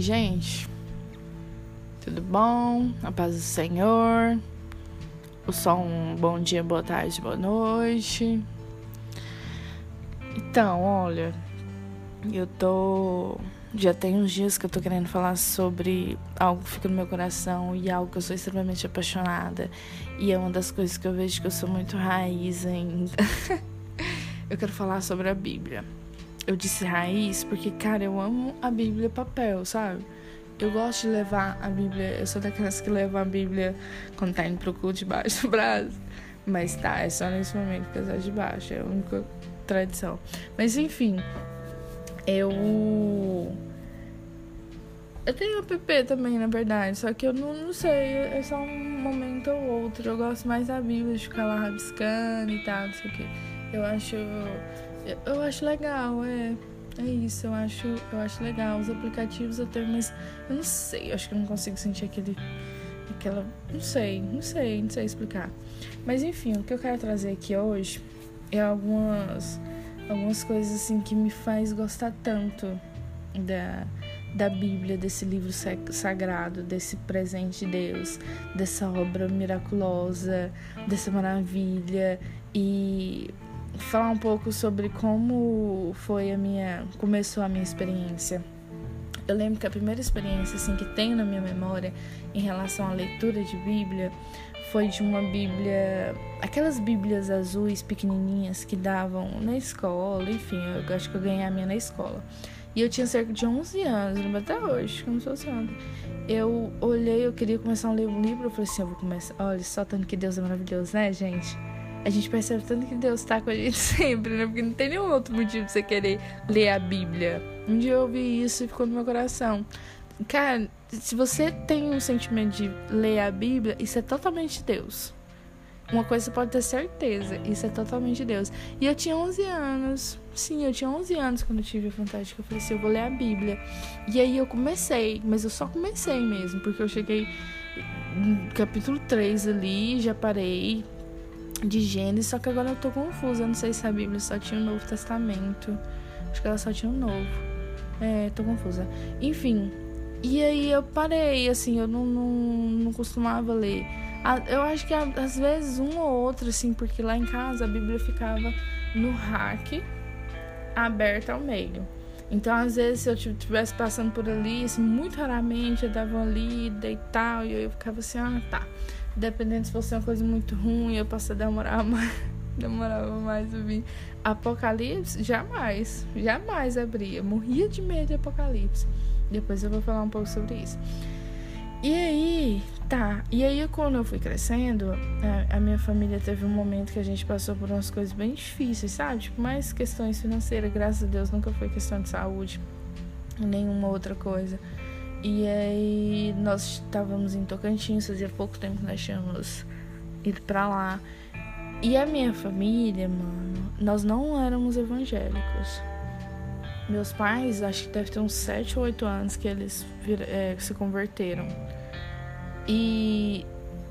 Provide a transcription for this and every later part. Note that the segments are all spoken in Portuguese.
gente? Tudo bom? A paz do Senhor. O som, bom dia, boa tarde, boa noite. Então, olha, eu tô. Já tem uns dias que eu tô querendo falar sobre algo que fica no meu coração e algo que eu sou extremamente apaixonada. E é uma das coisas que eu vejo que eu sou muito raiz ainda. eu quero falar sobre a Bíblia eu disse raiz porque, cara, eu amo a Bíblia papel, sabe? Eu gosto de levar a Bíblia. Eu sou daquelas que levam a Bíblia quando tá indo pro culto debaixo do braço. Mas tá, é só nesse momento que eu tá debaixo. É a única tradição. Mas enfim, eu. Eu tenho app também, na verdade, só que eu não, não sei, é só um momento ou outro. Eu gosto mais da Bíblia, de ficar lá rabiscando e tal, não sei o que. Eu acho eu acho legal, é. É isso, eu acho, eu acho legal. Os aplicativos tenho, mas eu não sei, eu acho que eu não consigo sentir aquele. aquela. Não sei, não sei, não sei explicar. Mas enfim, o que eu quero trazer aqui hoje é algumas. algumas coisas assim que me faz gostar tanto da, da Bíblia, desse livro sagrado, desse presente de Deus, dessa obra miraculosa, dessa maravilha. E falar um pouco sobre como foi a minha começou a minha experiência. Eu lembro que a primeira experiência assim que tenho na minha memória em relação à leitura de Bíblia foi de uma Bíblia, aquelas Bíblias azuis pequenininhas que davam na escola, enfim, eu acho que eu ganhei a minha na escola. E eu tinha cerca de 11 anos, lembro até hoje, como se fosse ontem. Eu olhei, eu queria começar a ler um livro, eu falei assim, eu vou começar. Olha, só tanto que Deus é maravilhoso, né, gente? A gente percebe tanto que Deus está com a gente sempre, né? Porque não tem nenhum outro motivo de você querer ler a Bíblia. Um dia eu ouvi isso e ficou no meu coração. Cara, se você tem um sentimento de ler a Bíblia, isso é totalmente Deus. Uma coisa você pode ter certeza, isso é totalmente Deus. E eu tinha 11 anos. Sim, eu tinha 11 anos quando eu tive a que eu falei assim, eu vou ler a Bíblia. E aí eu comecei, mas eu só comecei mesmo, porque eu cheguei no capítulo 3 ali, já parei, de Gênesis, só que agora eu tô confusa. Eu não sei se a Bíblia só tinha o Novo Testamento. Acho que ela só tinha o Novo. É, tô confusa. Enfim, e aí eu parei, assim, eu não, não, não costumava ler. Eu acho que às vezes um ou outro, assim, porque lá em casa a Bíblia ficava no rack aberta ao meio. Então, às vezes, se eu estivesse passando por ali, assim, muito raramente eu dava ali e tal, e eu ficava assim, ah, tá. Dependendo se fosse uma coisa muito ruim, eu posso demorar mais. Demorava mais a vir. Apocalipse, jamais. Jamais abria. Morria de medo de Apocalipse. Depois eu vou falar um pouco sobre isso. E aí, tá. E aí, quando eu fui crescendo, a, a, minha família teve um momento que a gente passou por umas coisas bem difíceis, sabe? Tipo, mais questões financeiras. Graças a Deus, nunca foi questão de saúde. Nenhuma outra coisa. E aí nós estávamos em Tocantins, fazia pouco tempo que nós tínhamos ido pra lá. E a minha família, mano, nós não éramos evangélicos. Meus pais, acho que deve ter uns 7 ou 8 anos que eles é, se converteram. E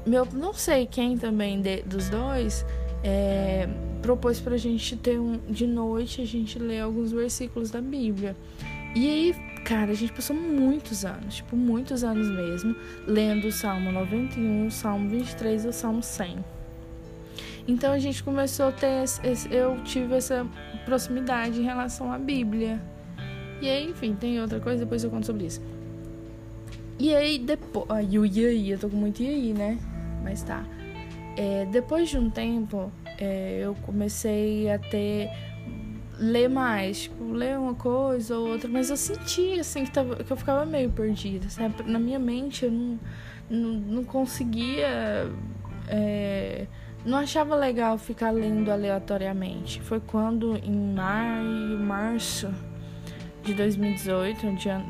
meu, não sei quem também de, dos dois é, propôs pra gente ter um. De noite a gente ler alguns versículos da Bíblia. E aí Cara, a gente passou muitos anos, tipo, muitos anos mesmo, lendo o Salmo 91, o Salmo 23 e o Salmo 100. Então a gente começou a ter. Esse, eu tive essa proximidade em relação à Bíblia. E aí, enfim, tem outra coisa, depois eu conto sobre isso. E aí, depois. Ai, o e aí, eu tô com muito aí, né? Mas tá. É, depois de um tempo, é, eu comecei a ter ler mais, tipo, ler uma coisa ou outra, mas eu sentia assim que, tava, que eu ficava meio perdida, sabe? Na minha mente eu não, não, não conseguia. É, não achava legal ficar lendo aleatoriamente. Foi quando em maio, março de 2018,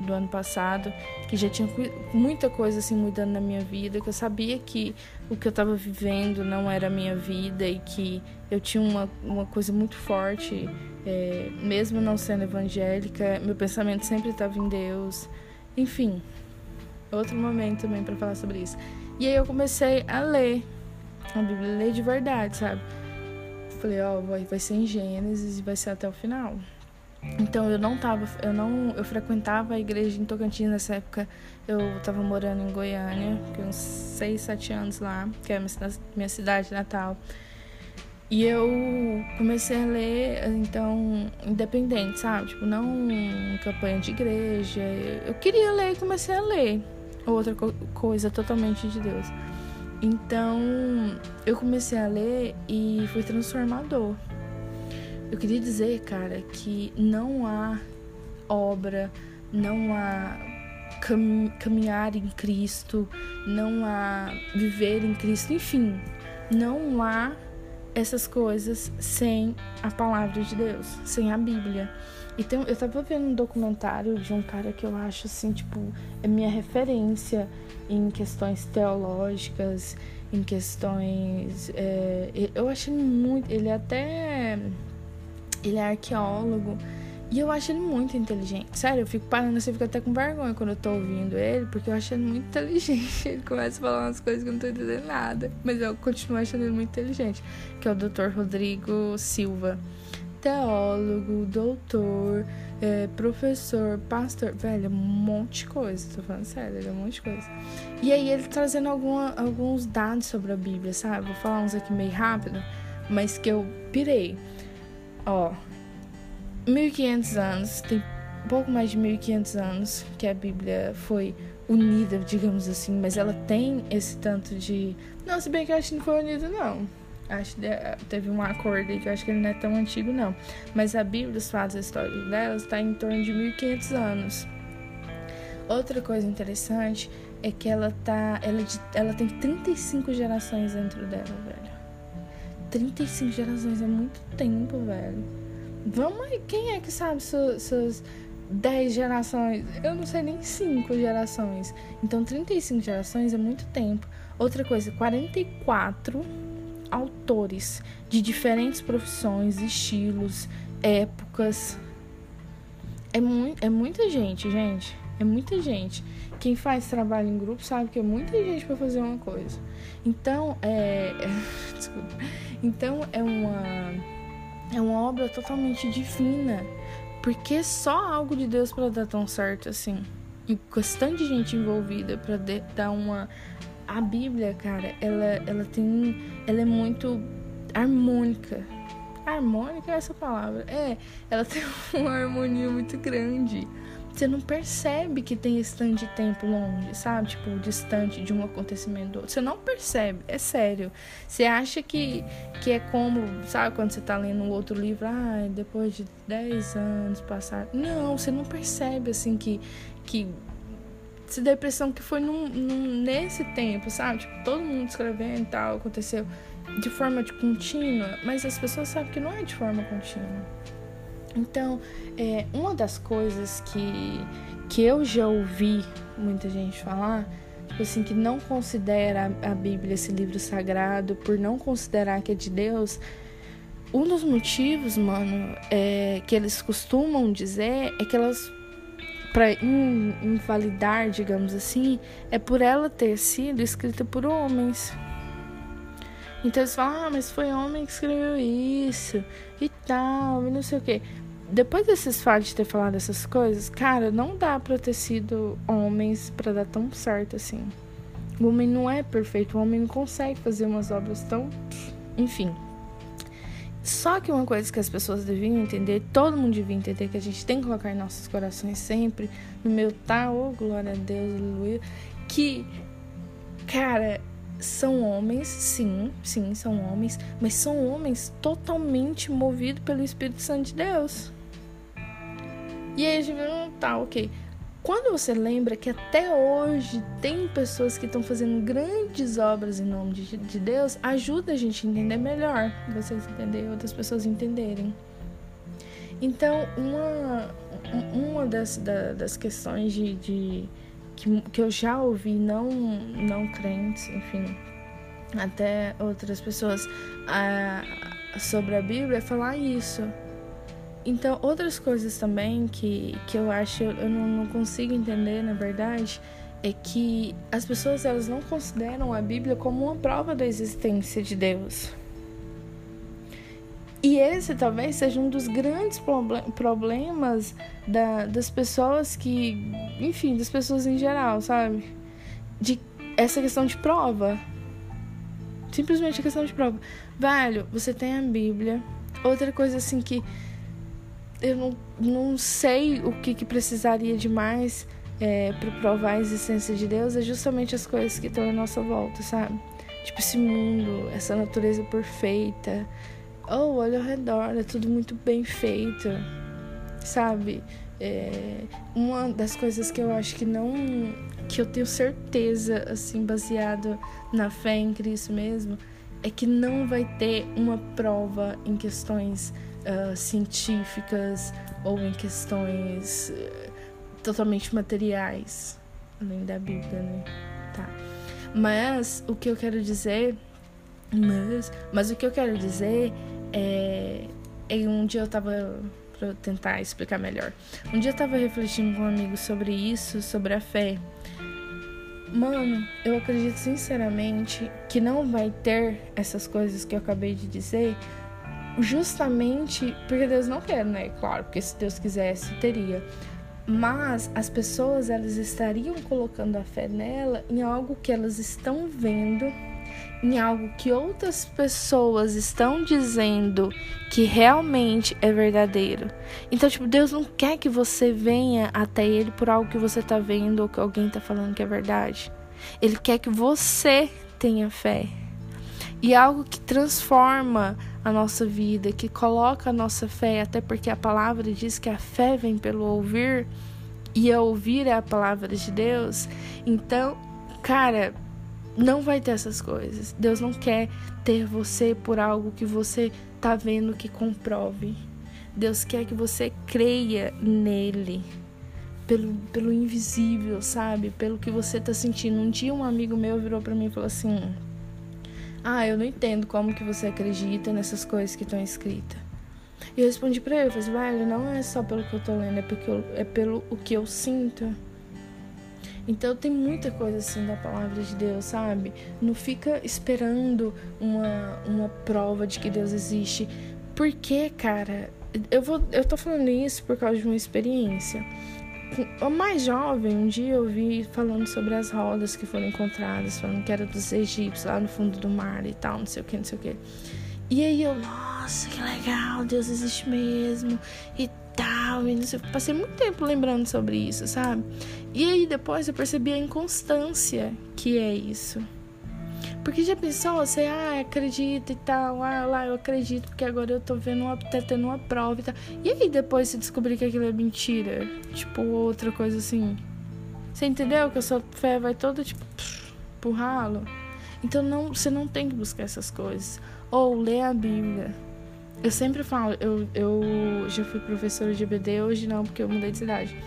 do ano passado, que já tinha muita coisa assim mudando na minha vida, que eu sabia que o que eu estava vivendo não era a minha vida e que eu tinha uma, uma coisa muito forte é, mesmo não sendo evangélica, meu pensamento sempre estava em Deus. Enfim, outro momento também para falar sobre isso. E aí eu comecei a ler a Bíblia, ler de verdade, sabe? Falei, ó, oh, vai, vai ser em Gênesis e vai ser até o final. Então eu não tava, eu não, eu frequentava a igreja em Tocantins nessa época. Eu tava morando em Goiânia, fiquei uns 6, 7 anos lá, que é a minha, cidade natal. E eu comecei a ler, então, independente, sabe? Tipo, não campanha de igreja. Eu queria ler e comecei a ler. Outra coisa totalmente de Deus. Então, eu comecei a ler e foi transformador. Eu queria dizer, cara, que não há obra, não há cam caminhar em Cristo, não há viver em Cristo, enfim, não há essas coisas sem a palavra de Deus, sem a Bíblia. Então, eu tava vendo um documentário de um cara que eu acho assim, tipo, é minha referência em questões teológicas, em questões. É, eu ele muito. Ele é até. Ele é arqueólogo. E eu acho ele muito inteligente. Sério, eu fico parando assim, fico até com vergonha quando eu tô ouvindo ele, porque eu acho ele muito inteligente. Ele começa a falar umas coisas que eu não tô entendendo nada. Mas eu continuo achando ele muito inteligente. Que é o Dr. Rodrigo Silva. Teólogo, doutor, é, professor, pastor. Velho, é um monte de coisa. Tô falando sério, ele é um monte de coisa. E aí ele trazendo alguma, alguns dados sobre a Bíblia, sabe? Vou falar uns aqui meio rápido, mas que eu pirei. Ó, 1500 anos, tem pouco mais de 1500 anos que a Bíblia foi unida, digamos assim, mas ela tem esse tanto de. Não, se bem que eu acho que não foi unida, não. Acho que teve um acordo aí que eu acho que ele não é tão antigo, não. Mas a Bíblia, os fatos, a história dela está em torno de 1500 anos. Outra coisa interessante é que ela tá. Ela, ela tem 35 gerações dentro dela, velho. 35 gerações é muito tempo, velho. Vamos aí, quem é que sabe suas, suas 10 gerações? Eu não sei nem 5 gerações. Então, 35 gerações é muito tempo. Outra coisa, 44 autores de diferentes profissões, estilos, épocas. É, mu é muita gente, gente. É muita gente. Quem faz trabalho em grupo sabe que é muita gente para fazer uma coisa. Então, é. Desculpa. Então, é uma é uma obra totalmente divina. Porque só algo de Deus para dar tão certo assim. E de gente envolvida para dar uma. A Bíblia, cara, ela, ela tem. Ela é muito harmônica. Harmônica é essa palavra? É, ela tem uma harmonia muito grande você não percebe que tem esse tanto de tempo longe, sabe? Tipo, distante de um acontecimento do outro. Você não percebe, é sério. Você acha que, que é como, sabe, quando você tá lendo um outro livro, ah, depois de 10 anos passar. Não, você não percebe, assim, que. que se dá a impressão que foi num, num, nesse tempo, sabe? Tipo, todo mundo escrevendo e tal, aconteceu de forma de contínua, mas as pessoas sabem que não é de forma contínua. Então, é, uma das coisas que, que eu já ouvi muita gente falar, tipo assim, que não considera a Bíblia esse livro sagrado, por não considerar que é de Deus, um dos motivos, mano, é, que eles costumam dizer é que elas, para in, invalidar, digamos assim, é por ela ter sido escrita por homens. Então eles falam, ah, mas foi homem que escreveu isso e tal, e não sei o que depois desses fatos de ter falado essas coisas, cara, não dá pra ter sido homens para dar tão certo assim. O homem não é perfeito, o homem não consegue fazer umas obras tão. Enfim. Só que uma coisa que as pessoas deviam entender, todo mundo devia entender, que a gente tem que colocar em nossos corações sempre, no meu tá, oh glória a Deus, aleluia, que, cara, são homens, sim, sim, são homens, mas são homens totalmente movidos pelo Espírito Santo de Deus. E aí a gente viu, tá, ok. Quando você lembra que até hoje tem pessoas que estão fazendo grandes obras em nome de, de, Deus, ajuda a gente a entender melhor. Vocês entenderem, outras pessoas entenderem. Então, uma, uma das, da, das questões de, de que, que eu já ouvi, não, não crentes, enfim, até outras pessoas, a, sobre a Bíblia, é falar isso então, outras coisas também que, que eu acho, eu não, não consigo entender, na verdade, é que as pessoas elas não consideram a Bíblia como uma prova da existência de Deus. E esse talvez seja um dos grandes problemas da, das pessoas que, enfim, das pessoas em geral, sabe? De essa questão de prova. Simplesmente a questão de prova. Velho, você tem a Bíblia. Outra coisa assim que eu não, não sei o que, que precisaria de mais é, para provar a existência de Deus é justamente as coisas que estão à nossa volta, sabe? Tipo esse mundo, essa natureza perfeita, oh, olha ao redor, é tudo muito bem feito, sabe? É, uma das coisas que eu acho que não. que eu tenho certeza, assim, baseado na fé em Cristo mesmo, é que não vai ter uma prova em questões uh, científicas ou em questões uh, totalmente materiais, além da Bíblia, né? Tá. Mas o que eu quero dizer. Mas, mas o que eu quero dizer é, em um dia eu tava para tentar explicar melhor. Um dia eu tava refletindo com um amigo sobre isso, sobre a fé. Mano, eu acredito sinceramente que não vai ter essas coisas que eu acabei de dizer, justamente porque Deus não quer, né? Claro, porque se Deus quisesse, teria. Mas as pessoas elas estariam colocando a fé nela em algo que elas estão vendo em algo que outras pessoas estão dizendo que realmente é verdadeiro. Então, tipo, Deus não quer que você venha até Ele por algo que você tá vendo ou que alguém tá falando que é verdade. Ele quer que você tenha fé. E algo que transforma a nossa vida, que coloca a nossa fé, até porque a palavra diz que a fé vem pelo ouvir e a ouvir é a palavra de Deus. Então, cara, não vai ter essas coisas. Deus não quer ter você por algo que você tá vendo que comprove. Deus quer que você creia nele. Pelo, pelo invisível, sabe? Pelo que você tá sentindo. Um dia um amigo meu virou para mim e falou assim: "Ah, eu não entendo como que você acredita nessas coisas que estão escritas". E eu respondi para ele, eu falei, velho, não é só pelo que eu tô lendo, é, porque eu, é pelo o que eu sinto. Então tem muita coisa assim da palavra de Deus, sabe? Não fica esperando uma, uma prova de que Deus existe. Porque, cara, eu vou eu tô falando isso por causa de uma experiência. Mais jovem, um dia eu vi falando sobre as rodas que foram encontradas, falando que era dos egípcios lá no fundo do mar e tal, não sei o que, não sei o que. E aí eu, nossa, que legal, Deus existe mesmo e tal. E não sei, passei muito tempo lembrando sobre isso, sabe? E aí depois eu percebi a inconstância que é isso. Porque já pensou, você, ah, acredita e tal, ah, lá eu acredito, porque agora eu tô vendo uma, tá tendo uma prova e tal. E aí depois você descobrir que aquilo é mentira? Tipo, outra coisa assim. Você entendeu? Que a sua fé vai toda, tipo, pro ralo. Então não, você não tem que buscar essas coisas. Ou ler a Bíblia. Eu sempre falo, eu, eu já fui professora de EBD, hoje não, porque eu mudei de cidade.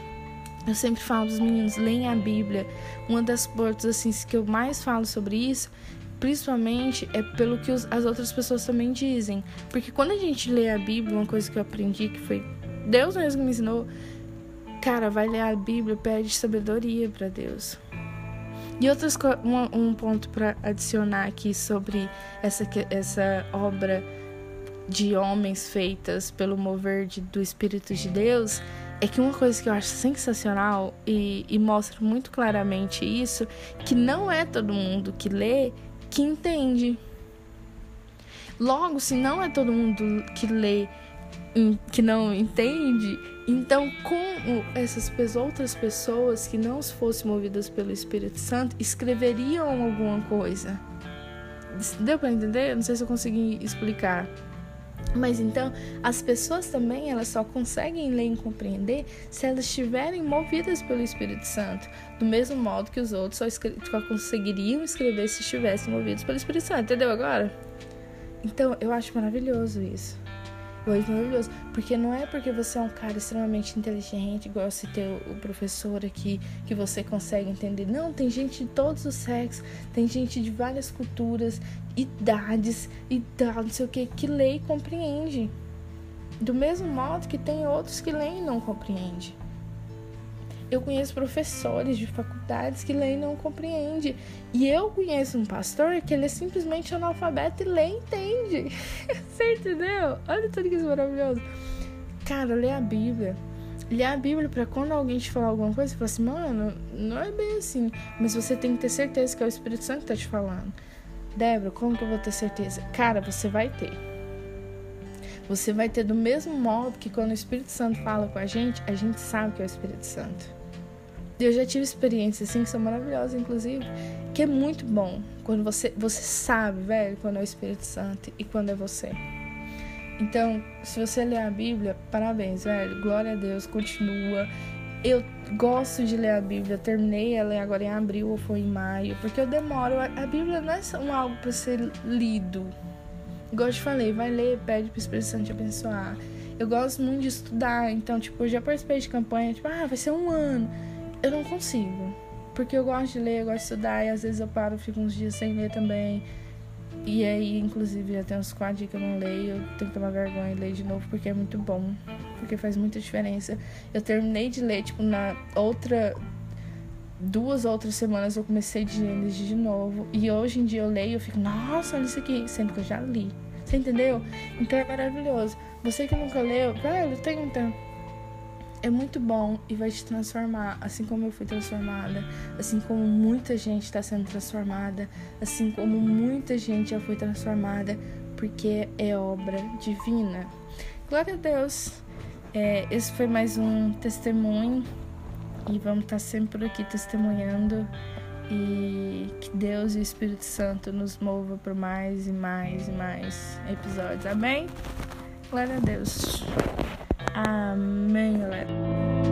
Eu sempre falo dos meninos, leem a Bíblia. Uma das portas assim que eu mais falo sobre isso, principalmente é pelo que os, as outras pessoas também dizem. Porque quando a gente lê a Bíblia, uma coisa que eu aprendi que foi Deus mesmo me ensinou, cara, vai ler a Bíblia, pede sabedoria para Deus. E outras um, um ponto para adicionar aqui sobre essa essa obra de homens feitas pelo mover de, do Espírito de Deus, é que uma coisa que eu acho sensacional e, e mostra muito claramente isso, que não é todo mundo que lê que entende. Logo, se não é todo mundo que lê que não entende, então como essas outras pessoas que não fossem movidas pelo Espírito Santo escreveriam alguma coisa? Deu para entender? Não sei se eu consegui explicar. Mas então, as pessoas também, elas só conseguem ler e compreender se elas estiverem movidas pelo Espírito Santo, do mesmo modo que os outros só, só conseguiriam escrever se estivessem movidos pelo Espírito Santo, entendeu agora? Então, eu acho maravilhoso isso. Acho maravilhoso. Porque não é porque você é um cara extremamente inteligente, igual você ter o professor aqui, que você consegue entender. Não, tem gente de todos os sexos, tem gente de várias culturas, idades e tal, não sei o que, que lê e compreende. Do mesmo modo que tem outros que leem e não compreendem. Eu conheço professores de faculdades que e não compreende. E eu conheço um pastor que ele é simplesmente analfabeto e lê e entende. Você entendeu? Olha tudo que isso é maravilhoso. Cara, lê a Bíblia. Lê a Bíblia para quando alguém te falar alguma coisa, você fala assim, mano, não é bem assim. Mas você tem que ter certeza que é o Espírito Santo que tá te falando. Débora, como que eu vou ter certeza? Cara, você vai ter. Você vai ter do mesmo modo que quando o Espírito Santo fala com a gente, a gente sabe que é o Espírito Santo. Eu já tive experiências assim que são maravilhosas, inclusive, que é muito bom quando você você sabe, velho, quando é o Espírito Santo e quando é você. Então, se você ler a Bíblia, parabéns, velho. Glória a Deus, continua. Eu gosto de ler a Bíblia, terminei ela agora em abril ou foi em maio, porque eu demoro. A Bíblia não é um algo para ser lido. Igual eu te falei, vai ler, pede pro Espírito Santo te abençoar. Eu gosto muito de estudar, então, tipo, eu já participei de campanha, tipo, ah, vai ser um ano. Eu não consigo. Porque eu gosto de ler, eu gosto de estudar, e às vezes eu paro, fico uns dias sem ler também. E aí, inclusive, já tem uns quatro dias que eu não leio, eu tenho que tomar vergonha e ler de novo porque é muito bom, porque faz muita diferença. Eu terminei de ler, tipo, na outra. Duas outras semanas eu comecei de ler de novo. E hoje em dia eu leio e fico, nossa, olha isso aqui, sendo que eu já li. Você entendeu? Então é maravilhoso. Você que nunca leu, velho, tem um tempo é muito bom e vai te transformar, assim como eu fui transformada, assim como muita gente está sendo transformada, assim como muita gente já foi transformada, porque é obra divina. Glória a Deus. É, esse foi mais um testemunho e vamos estar tá sempre por aqui testemunhando e que Deus e o Espírito Santo nos mova por mais e mais e mais episódios. Amém? Glória a Deus. Amém, galera.